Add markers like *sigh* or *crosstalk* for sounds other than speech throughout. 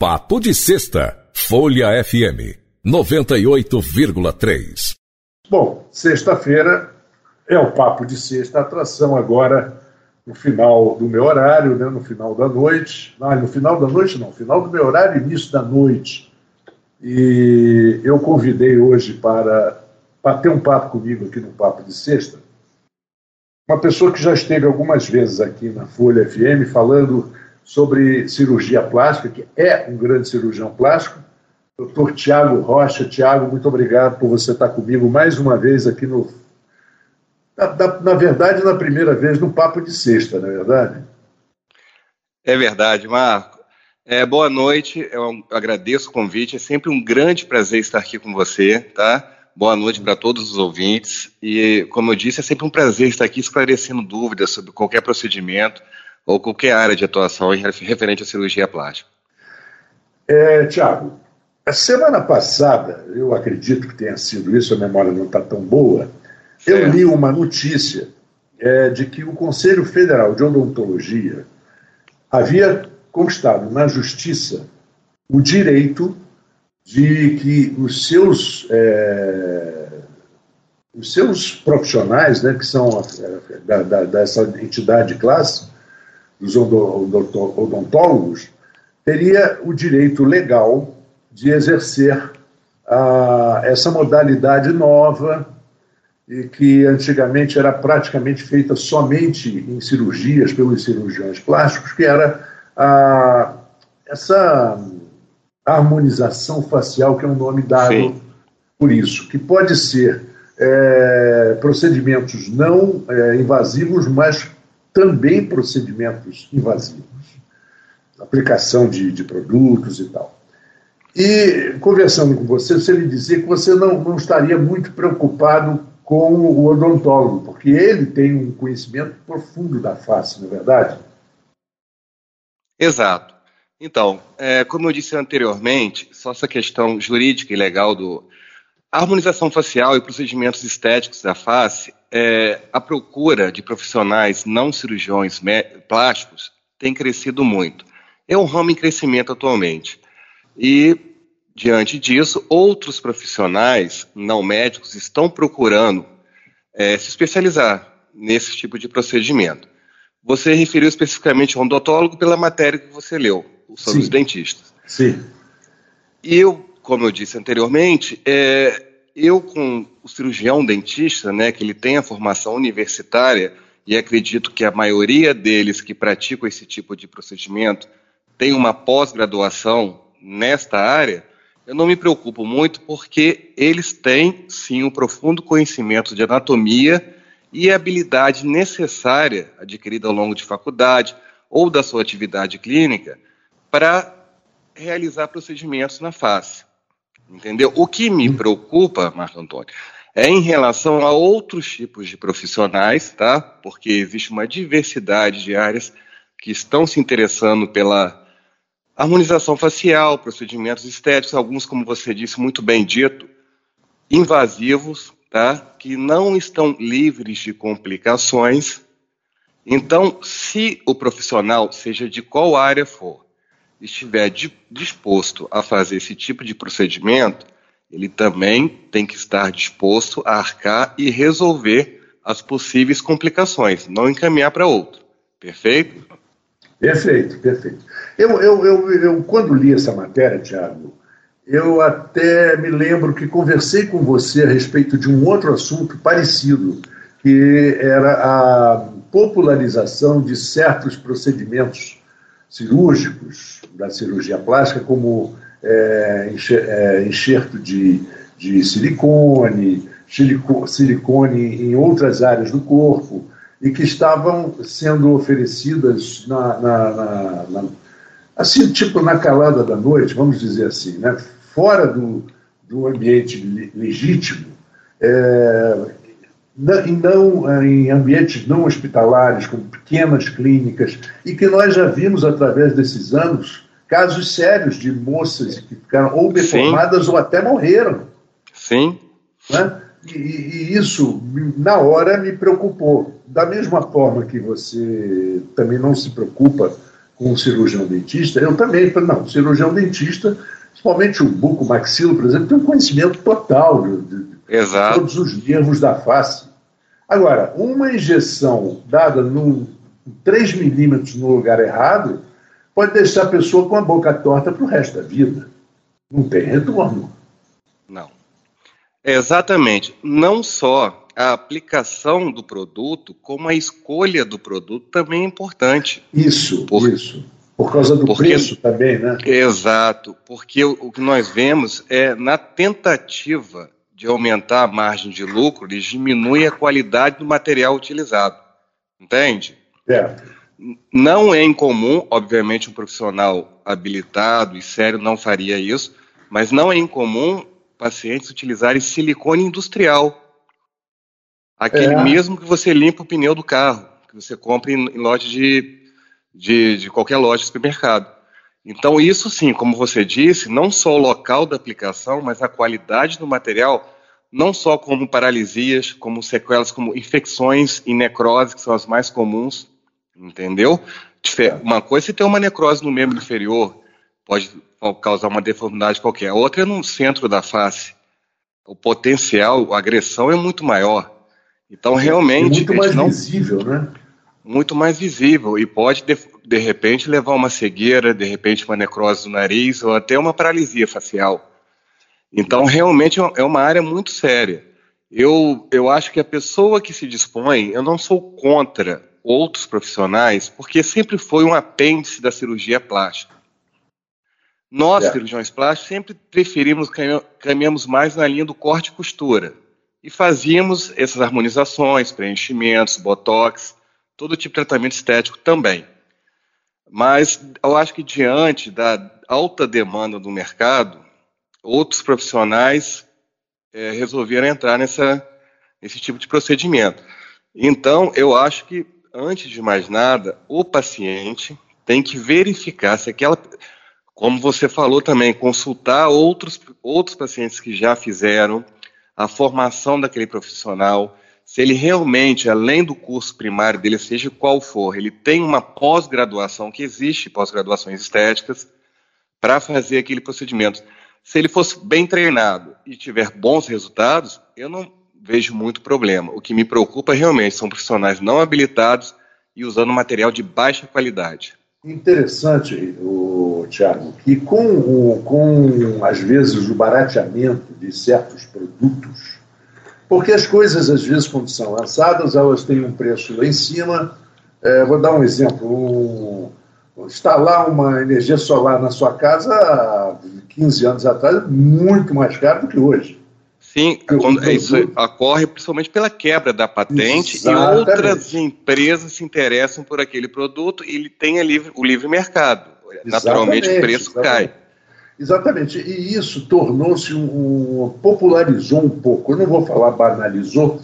Papo de Sexta, Folha FM, 98,3. Bom, sexta-feira é o Papo de Sexta, atração agora no final do meu horário, né, no final da noite. Não, no final da noite não, final do meu horário, início da noite. E eu convidei hoje para bater um papo comigo aqui no Papo de Sexta uma pessoa que já esteve algumas vezes aqui na Folha FM falando sobre cirurgia plástica, que é um grande cirurgião plástico, doutor Tiago Rocha. Tiago, muito obrigado por você estar comigo mais uma vez aqui no. Na, na, na verdade, na primeira vez no Papo de Sexta, não é verdade? É verdade, Marco. É, boa noite, eu agradeço o convite, é sempre um grande prazer estar aqui com você, tá? Boa noite para todos os ouvintes. E, como eu disse, é sempre um prazer estar aqui esclarecendo dúvidas sobre qualquer procedimento ou qualquer área de atuação referente à cirurgia plástica. É, Tiago, a semana passada, eu acredito que tenha sido isso, a memória não está tão boa, certo. eu li uma notícia é, de que o Conselho Federal de Odontologia havia conquistado na Justiça o direito de que os seus, é, os seus profissionais, né, que são é, da, da, dessa entidade de classe, dos odontólogos, teria o direito legal de exercer a, essa modalidade nova e que antigamente era praticamente feita somente em cirurgias pelos cirurgiões plásticos, que era a, essa harmonização facial, que é um nome dado Sim. por isso, que pode ser é, procedimentos não é, invasivos, mas também procedimentos invasivos, aplicação de, de produtos e tal. E conversando com você, você lhe dizia que você não, não estaria muito preocupado com o odontólogo, porque ele tem um conhecimento profundo da face, não é verdade? Exato. Então, é, como eu disse anteriormente, só essa questão jurídica e legal do harmonização facial e procedimentos estéticos da face, é, a procura de profissionais não cirurgiões plásticos tem crescido muito. É um ramo em crescimento atualmente. E, diante disso, outros profissionais não médicos estão procurando é, se especializar nesse tipo de procedimento. Você referiu especificamente ao odontólogo pela matéria que você leu sobre Sim. os dentistas. Sim. E eu, como eu disse anteriormente, é, eu com o cirurgião dentista, né, que ele tem a formação universitária, e acredito que a maioria deles que praticam esse tipo de procedimento tem uma pós-graduação nesta área, eu não me preocupo muito porque eles têm sim um profundo conhecimento de anatomia e a habilidade necessária adquirida ao longo de faculdade ou da sua atividade clínica para realizar procedimentos na face. Entendeu? O que me preocupa, Marco Antônio, é em relação a outros tipos de profissionais, tá? Porque existe uma diversidade de áreas que estão se interessando pela harmonização facial, procedimentos estéticos, alguns, como você disse, muito bem dito, invasivos, tá? Que não estão livres de complicações. Então, se o profissional, seja de qual área for, estiver disposto a fazer esse tipo de procedimento, ele também tem que estar disposto a arcar e resolver as possíveis complicações, não encaminhar para outro. Perfeito? Perfeito, perfeito. Eu, eu, eu, eu, quando li essa matéria, Tiago, eu até me lembro que conversei com você a respeito de um outro assunto parecido, que era a popularização de certos procedimentos cirúrgicos da cirurgia plástica, como é, é enxerto de, de silicone, silicone em outras áreas do corpo, e que estavam sendo oferecidas na, na, na, na assim, tipo na calada da noite, vamos dizer assim, né? fora do, do ambiente legítimo, é, e não eh, em ambientes não hospitalares, como pequenas clínicas, e que nós já vimos através desses anos casos sérios de moças que ficaram ou deformadas Sim. ou até morreram. Sim. Né? E, e, isso, na hora, me preocupou. Da mesma forma que você também não se preocupa com um cirurgião dentista, eu também, não, cirurgião dentista, principalmente o buco maxilo, por exemplo, tem um conhecimento total de, de, de todos os nervos da face. Agora, uma injeção dada num 3 milímetros no lugar errado pode deixar a pessoa com a boca torta para o resto da vida. Não tem retorno. Não. exatamente. Não só a aplicação do produto, como a escolha do produto também é importante. Isso, Por... isso. Por causa do porque, preço também, né? Exato, porque o, o, que nós vemos é na tentativa de aumentar a margem de lucro, eles diminuem a qualidade do material utilizado. Entende? Certo. Não é incomum, obviamente, um profissional habilitado e sério não faria isso, mas não é incomum pacientes utilizarem silicone industrial. Aquele é. mesmo que você limpa o pneu do carro, que você compra em, em loja de de, de qualquer loja de supermercado. Então, isso sim, como você disse, não só o local da aplicação, mas a qualidade do material, não só como paralisias, como sequelas, como infecções e necrose, que são as mais comuns, entendeu? Uma coisa é se tem uma necrose no membro inferior, pode causar uma deformidade qualquer. A outra é no centro da face. O potencial, a agressão é muito maior. Então, realmente. É muito mais não... visível, né? Muito mais visível e pode, de, de repente, levar uma cegueira, de repente, uma necrose do nariz ou até uma paralisia facial. Então, realmente é, é uma área muito séria. Eu, eu acho que a pessoa que se dispõe, eu não sou contra outros profissionais, porque sempre foi um apêndice da cirurgia plástica. Nós, é. cirurgiões plásticos, sempre preferimos, caminhamos mais na linha do corte e costura. E fazíamos essas harmonizações, preenchimentos, botox, todo tipo de tratamento estético também. Mas eu acho que diante da alta demanda do mercado, outros profissionais é, resolveram entrar nessa, nesse tipo de procedimento. Então, eu acho que, antes de mais nada, o paciente tem que verificar se aquela. Como você falou também, consultar outros, outros pacientes que já fizeram, a formação daquele profissional, se ele realmente, além do curso primário dele, seja qual for, ele tem uma pós-graduação, que existe pós-graduações estéticas, para fazer aquele procedimento. Se ele fosse bem treinado e tiver bons resultados, eu não vejo muito problema. O que me preocupa realmente são profissionais não habilitados e usando material de baixa qualidade. Interessante, o Tiago, que com, o, com às vezes o barateamento de certos produtos, porque as coisas, às vezes, quando são lançadas, elas têm um preço lá em cima. É, vou dar um exemplo. Um, instalar uma energia solar na sua casa há 15 anos atrás muito mais caro do que hoje. Sim, quando, isso ocorre principalmente pela quebra da patente Exatamente. e outras empresas se interessam por aquele produto e ele tem livre, o livre mercado. Naturalmente o preço exatamente. cai. Exatamente, e isso tornou-se um, um, popularizou um pouco. Eu não vou falar banalizou,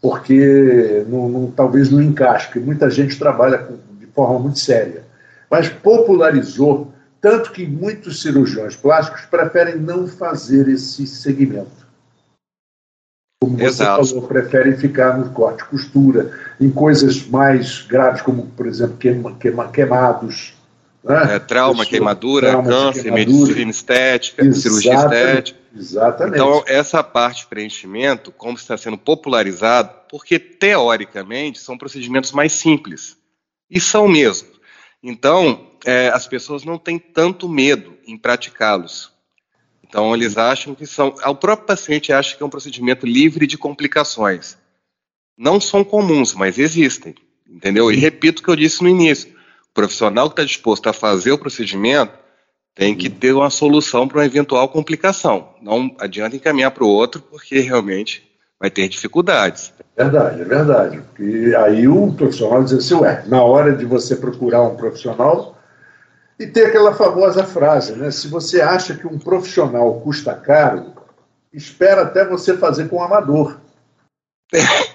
porque não, não, talvez não encaixe, porque muita gente trabalha com, de forma muito séria. Mas popularizou, tanto que muitos cirurgiões plásticos preferem não fazer esse segmento. Como você Exato. falou, preferem ficar no corte costura, em coisas mais graves, como, por exemplo, queima, queima, queimados né? É, trauma, queimadura, trauma, câncer, queimadura. medicina estética, Exatamente. cirurgia estética. Exatamente. Então, essa parte de preenchimento, como está sendo popularizado, porque teoricamente são procedimentos mais simples. E são mesmo. Então, é, as pessoas não têm tanto medo em praticá-los. Então, eles acham que são. O próprio paciente acha que é um procedimento livre de complicações. Não são comuns, mas existem. Entendeu? E repito o que eu disse no início profissional que está disposto a fazer o procedimento tem que ter uma solução para uma eventual complicação. Não adianta encaminhar para o outro, porque realmente vai ter dificuldades. É verdade, é verdade. E aí o profissional diz assim, ué, na hora de você procurar um profissional, e ter aquela famosa frase, né? Se você acha que um profissional custa caro, espera até você fazer com um amador.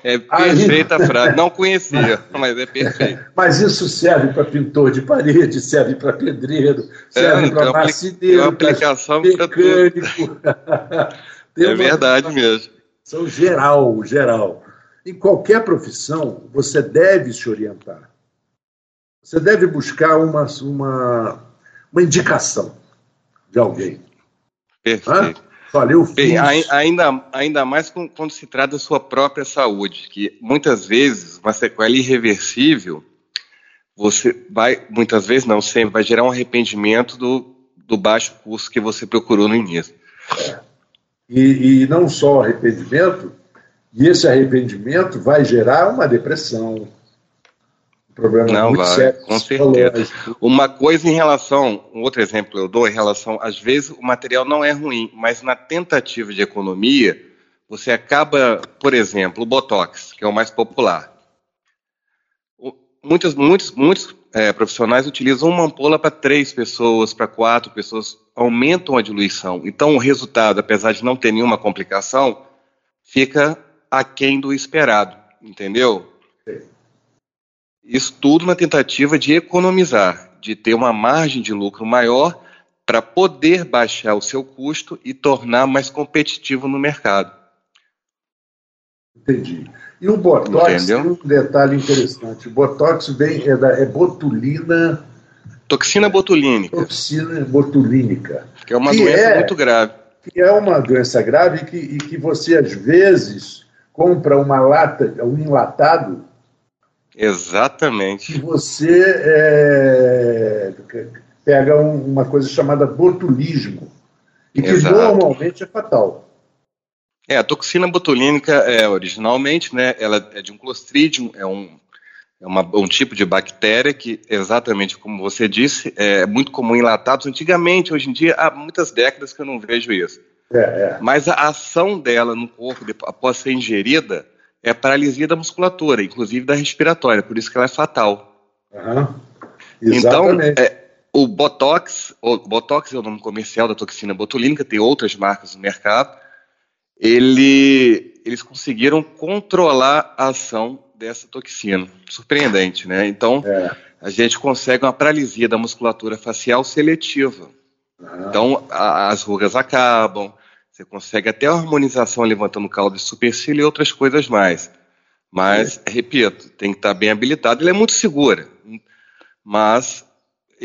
É *laughs* perfeita a frase, não conhecia, mas é perfeito. *laughs* Mas isso serve para pintor de parede, serve para pedreiro, serve é, para marceneiro, aplicação mecânico. *laughs* é verdade mesmo. São geral, geral. Em qualquer profissão, você deve se orientar. você deve buscar uma, uma, uma indicação de alguém. Perfeito. Olha, eu fiz... ainda, ainda mais quando se trata da sua própria saúde, que muitas vezes uma sequela irreversível, você vai, muitas vezes não, sempre vai gerar um arrependimento do, do baixo custo que você procurou no início. E, e não só arrependimento, e esse arrependimento vai gerar uma depressão, problema Não, muito vai, sério. Com certeza. Uma coisa em relação, um outro exemplo eu dou em relação, às vezes o material não é ruim, mas na tentativa de economia, você acaba, por exemplo, o Botox, que é o mais popular. Muitos, muitos, muitos é, profissionais utilizam uma ampola para três pessoas, para quatro pessoas, aumentam a diluição. Então, o resultado, apesar de não ter nenhuma complicação, fica aquém do esperado, entendeu? Sim. Isso tudo na tentativa de economizar, de ter uma margem de lucro maior para poder baixar o seu custo e tornar mais competitivo no mercado. Entendi. E o Botox tem um detalhe interessante. O Botox vem, é, da, é botulina. Toxina botulínica. Toxina botulínica. Que é uma que doença é, muito grave. Que é uma doença grave que, e que você, às vezes, compra uma lata, um enlatado, Exatamente. E você é, pega um, uma coisa chamada botulismo, e que Exato. normalmente é fatal. É, a toxina botulínica é originalmente, né, ela é de um clostridium, é um, é uma, um tipo de bactéria que, exatamente como você disse, é muito comum em latados. Antigamente, hoje em dia, há muitas décadas que eu não vejo isso. É, é. Mas a ação dela no corpo, após ser ingerida, é a paralisia da musculatura, inclusive da respiratória, por isso que ela é fatal. Uhum. Então, é, o Botox, o Botox é o nome comercial da toxina botulínica, tem outras marcas no mercado, ele, eles conseguiram controlar a ação dessa toxina. Surpreendente, né? Então, é. a gente consegue uma paralisia da musculatura facial seletiva. Uhum. Então, a, as rugas acabam, você consegue até a harmonização levantando caldo de supercílio e outras coisas mais. Mas, é. repito, tem que estar bem habilitado. Ela é muito segura, mas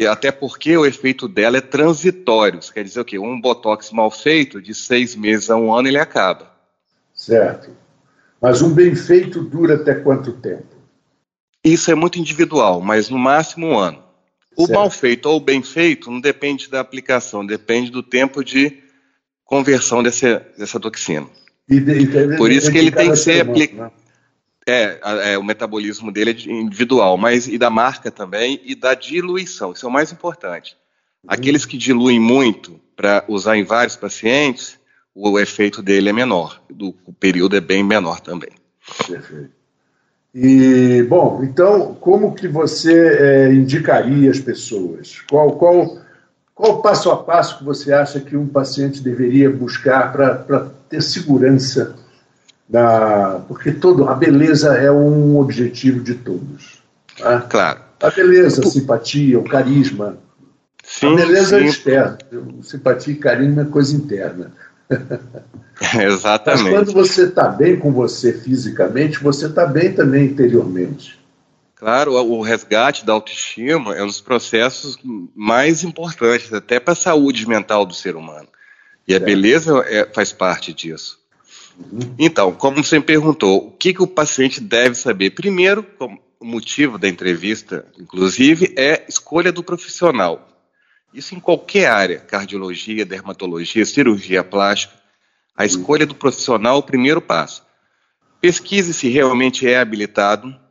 até porque o efeito dela é transitório. Isso quer dizer o quê? Um botox mal feito, de seis meses a um ano, ele acaba. Certo. Mas um bem feito dura até quanto tempo? Isso é muito individual, mas no máximo um ano. O certo. mal feito ou o bem feito não depende da aplicação, depende do tempo de conversão desse, dessa toxina. E de, e Por isso que ele tem que ser aplicado. Né? É, é, o metabolismo dele é individual, mas e da marca também e da diluição. Isso é o mais importante. Aqueles que diluem muito para usar em vários pacientes, o efeito dele é menor. Do, o período é bem menor também. Perfeito. E, bom, então, como que você é, indicaria as pessoas? Qual, qual qual o passo a passo que você acha que um paciente deveria buscar para ter segurança? Da... Porque todo, a beleza é um objetivo de todos. Tá? Claro. A beleza, a simpatia, o carisma. Sim, a beleza é sim. é externa. Simpatia e carisma é coisa interna. *laughs* Exatamente. Mas quando você está bem com você fisicamente, você está bem também interiormente. Claro, o resgate da autoestima é um dos processos mais importantes, até para a saúde mental do ser humano. E a beleza é, faz parte disso. Uhum. Então, como você me perguntou, o que, que o paciente deve saber? Primeiro, o motivo da entrevista, inclusive, é escolha do profissional. Isso em qualquer área, cardiologia, dermatologia, cirurgia plástica. A uhum. escolha do profissional é o primeiro passo. Pesquise se realmente é habilitado,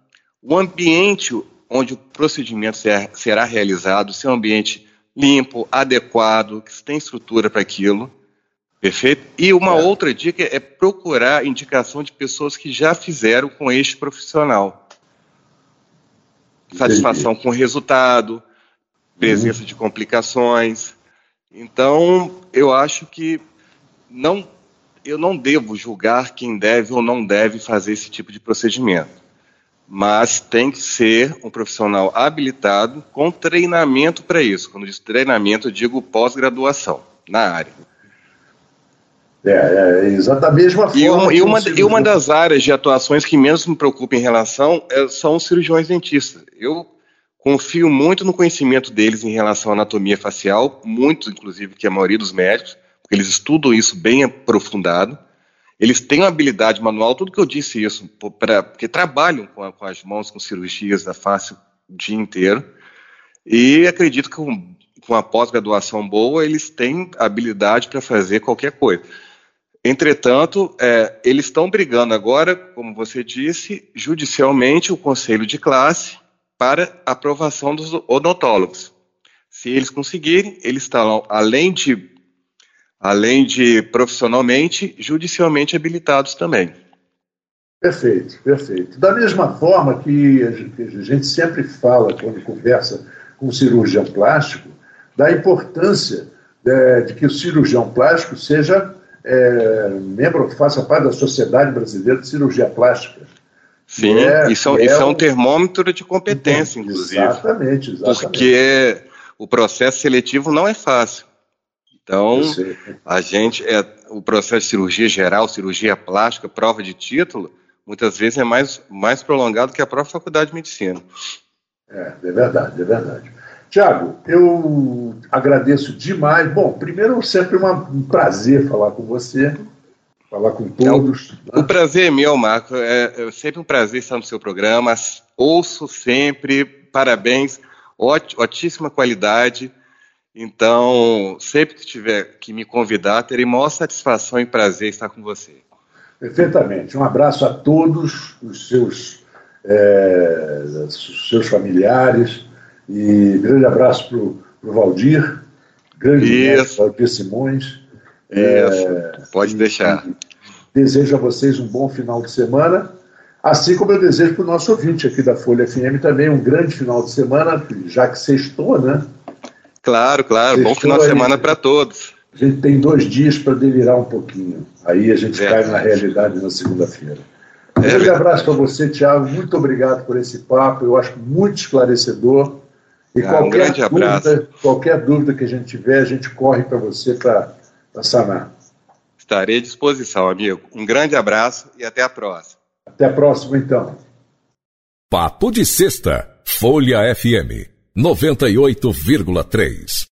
o ambiente onde o procedimento será realizado, ser um ambiente limpo, adequado, que tem estrutura para aquilo, perfeito? E uma é. outra dica é procurar indicação de pessoas que já fizeram com este profissional. Satisfação Entendi. com o resultado, presença uhum. de complicações. Então, eu acho que não, eu não devo julgar quem deve ou não deve fazer esse tipo de procedimento mas tem que ser um profissional habilitado com treinamento para isso. Quando diz treinamento, eu digo pós-graduação na área. É, é exatamente a mesma forma. E uma, e uma, e uma das áreas de atuações que menos me preocupa em relação é, são os cirurgiões dentistas. Eu, Confio muito no conhecimento deles em relação à anatomia facial, muito, inclusive, que a maioria dos médicos, porque eles estudam isso bem aprofundado. Eles têm uma habilidade manual, tudo que eu disse isso, pra, porque trabalham com, com as mãos, com cirurgias da face o dia inteiro. E acredito que com, com a pós-graduação boa, eles têm habilidade para fazer qualquer coisa. Entretanto, é, eles estão brigando agora, como você disse, judicialmente o conselho de classe para aprovação dos odontólogos. Se eles conseguirem, eles estão, além de, além de profissionalmente, judicialmente habilitados também. Perfeito, perfeito. Da mesma forma que a gente sempre fala quando conversa com o cirurgião plástico, da importância de, é, de que o cirurgião plástico seja é, membro, faça parte da Sociedade Brasileira de Cirurgia Plástica. Sim, é, isso, é, isso é um termômetro de competência, inclusive. Exatamente, exatamente. Porque o processo seletivo não é fácil. Então, a gente, é, o processo de cirurgia geral, cirurgia plástica, prova de título, muitas vezes é mais, mais prolongado que a própria faculdade de medicina. É, é verdade, é verdade. Tiago, eu agradeço demais. Bom, primeiro, sempre uma, um prazer falar com você, falar com todos. É, o, né? o prazer é meu, Marco. É, é, sempre um prazer estar no seu programa. Ouço sempre, parabéns, ót, ótima qualidade. Então, sempre que tiver que me convidar, terei maior satisfação e prazer estar com você. Perfeitamente. Um abraço a todos os seus, é, os seus familiares e grande abraço para o Valdir, grande. Valdir Simões. Isso, é, pode deixar. Desejo a vocês um bom final de semana, assim como eu desejo para o nosso ouvinte aqui da Folha FM também um grande final de semana, já que sextou, né? Claro, claro. Sextou bom final de semana para todos. A gente tem dois dias para delirar um pouquinho. Aí a gente cai na realidade na segunda-feira. Um é grande abraço para você, Tiago. Muito obrigado por esse papo. Eu acho muito esclarecedor. E ah, qualquer, um dúvida, qualquer dúvida que a gente tiver, a gente corre para você para sanar. Estarei à disposição, amigo. Um grande abraço e até a próxima. Até a próxima, então. Papo de Sexta, Folha FM, 98,3.